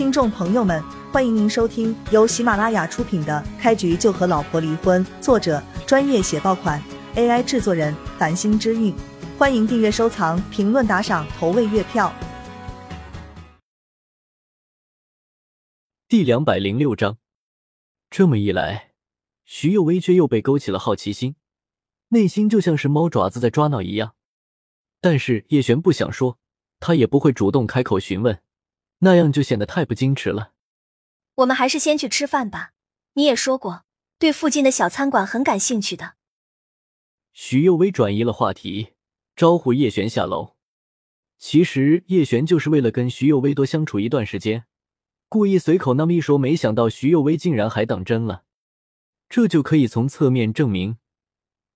听众朋友们，欢迎您收听由喜马拉雅出品的《开局就和老婆离婚》，作者专业写爆款，AI 制作人繁星之韵。欢迎订阅、收藏、评论、打赏、投喂月票。第两百零六章，这么一来，徐幼薇却又被勾起了好奇心，内心就像是猫爪子在抓挠一样。但是叶璇不想说，他也不会主动开口询问。那样就显得太不矜持了。我们还是先去吃饭吧。你也说过对附近的小餐馆很感兴趣的。徐幼薇转移了话题，招呼叶璇下楼。其实叶璇就是为了跟徐幼薇多相处一段时间，故意随口那么一说。没想到徐幼薇竟然还当真了，这就可以从侧面证明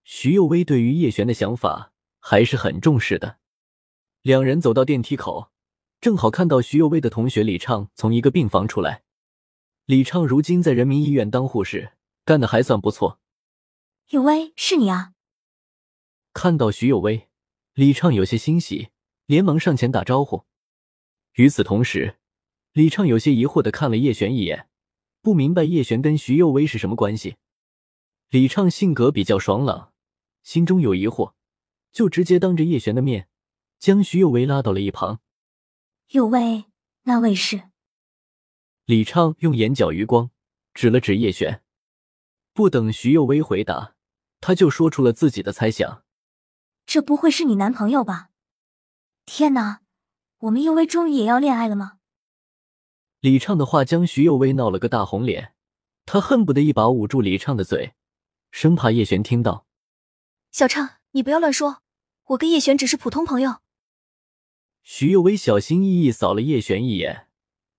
徐幼薇对于叶璇的想法还是很重视的。两人走到电梯口。正好看到徐幼薇的同学李畅从一个病房出来。李畅如今在人民医院当护士，干的还算不错。有薇，是你啊！看到徐幼薇，李畅有些欣喜，连忙上前打招呼。与此同时，李畅有些疑惑的看了叶璇一眼，不明白叶璇跟徐幼薇是什么关系。李畅性格比较爽朗，心中有疑惑，就直接当着叶璇的面，将徐幼薇拉到了一旁。有位，那位是？李畅用眼角余光指了指叶璇，不等徐幼薇回答，他就说出了自己的猜想：“这不会是你男朋友吧？”天哪，我们幼薇终于也要恋爱了吗？李畅的话将徐幼薇闹了个大红脸，他恨不得一把捂住李畅的嘴，生怕叶璇听到。小畅，你不要乱说，我跟叶璇只是普通朋友。徐幼薇小心翼翼扫了叶璇一眼，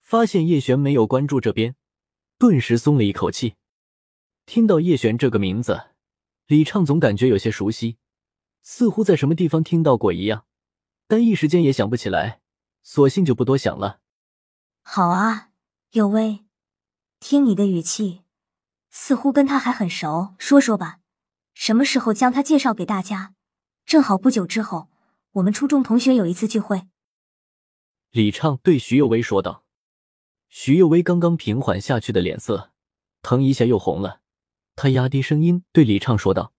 发现叶璇没有关注这边，顿时松了一口气。听到叶璇这个名字，李畅总感觉有些熟悉，似乎在什么地方听到过一样，但一时间也想不起来，索性就不多想了。好啊，有薇，听你的语气，似乎跟他还很熟。说说吧，什么时候将他介绍给大家？正好不久之后，我们初中同学有一次聚会。李畅对徐幼薇说道：“徐幼薇刚刚平缓下去的脸色，腾一下又红了。他压低声音对李畅说道：‘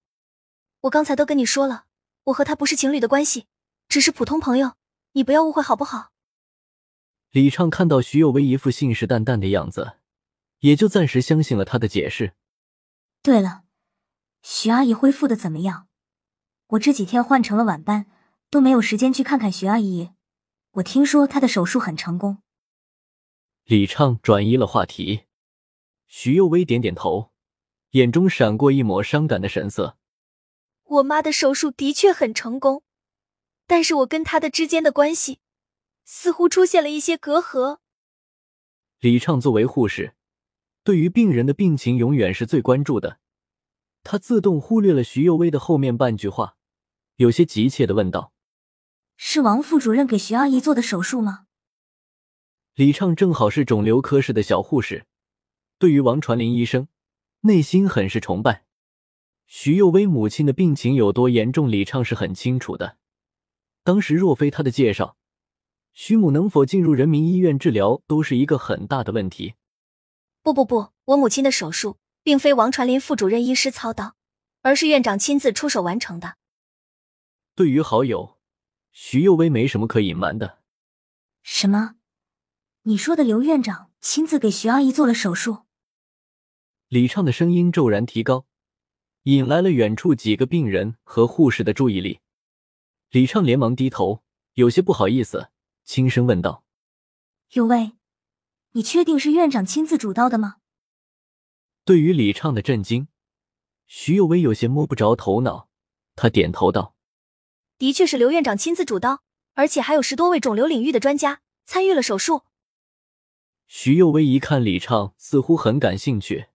我刚才都跟你说了，我和他不是情侣的关系，只是普通朋友，你不要误会好不好？’”李畅看到徐幼薇一副信誓旦旦的样子，也就暂时相信了他的解释。对了，徐阿姨恢复的怎么样？我这几天换成了晚班，都没有时间去看看徐阿姨。我听说他的手术很成功。李畅转移了话题，徐幼薇点点头，眼中闪过一抹伤感的神色。我妈的手术的确很成功，但是我跟她的之间的关系似乎出现了一些隔阂。李畅作为护士，对于病人的病情永远是最关注的，他自动忽略了徐幼薇的后面半句话，有些急切的问道。是王副主任给徐阿姨做的手术吗？李畅正好是肿瘤科室的小护士，对于王传林医生，内心很是崇拜。徐幼薇母亲的病情有多严重，李畅是很清楚的。当时若非他的介绍，徐母能否进入人民医院治疗，都是一个很大的问题。不不不，我母亲的手术并非王传林副主任医师操刀，而是院长亲自出手完成的。对于好友。徐幼薇没什么可隐瞒的。什么？你说的刘院长亲自给徐阿姨做了手术？李畅的声音骤然提高，引来了远处几个病人和护士的注意力。李畅连忙低头，有些不好意思，轻声问道：“有位，你确定是院长亲自主刀的吗？”对于李畅的震惊，徐幼薇有些摸不着头脑。他点头道。的确是刘院长亲自主刀，而且还有十多位肿瘤领域的专家参与了手术。徐幼薇一看李畅似乎很感兴趣，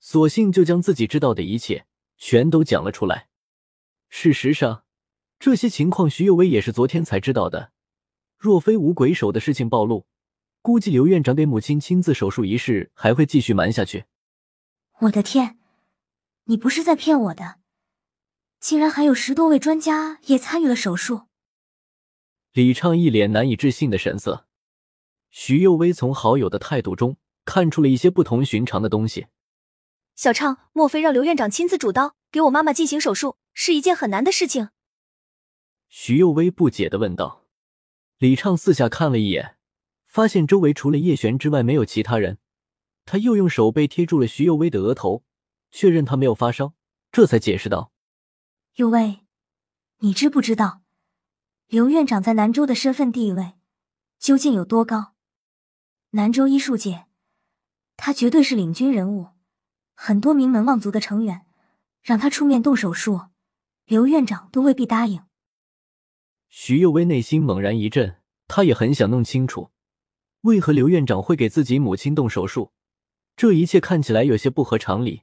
索性就将自己知道的一切全都讲了出来。事实上，这些情况徐幼薇也是昨天才知道的。若非无鬼手的事情暴露，估计刘院长给母亲亲自手术一事还会继续瞒下去。我的天，你不是在骗我的？竟然还有十多位专家也参与了手术。李畅一脸难以置信的神色。徐幼薇从好友的态度中看出了一些不同寻常的东西。小畅，莫非让刘院长亲自主刀给我妈妈进行手术是一件很难的事情？徐幼薇不解的问道。李畅四下看了一眼，发现周围除了叶璇之外没有其他人，他又用手背贴住了徐幼薇的额头，确认她没有发烧，这才解释道：“幼薇，你知不知道刘院长在南州的身份地位究竟有多高？南州医术界，他绝对是领军人物。”很多名门望族的成员让他出面动手术，刘院长都未必答应。徐幼薇内心猛然一震，他也很想弄清楚，为何刘院长会给自己母亲动手术。这一切看起来有些不合常理。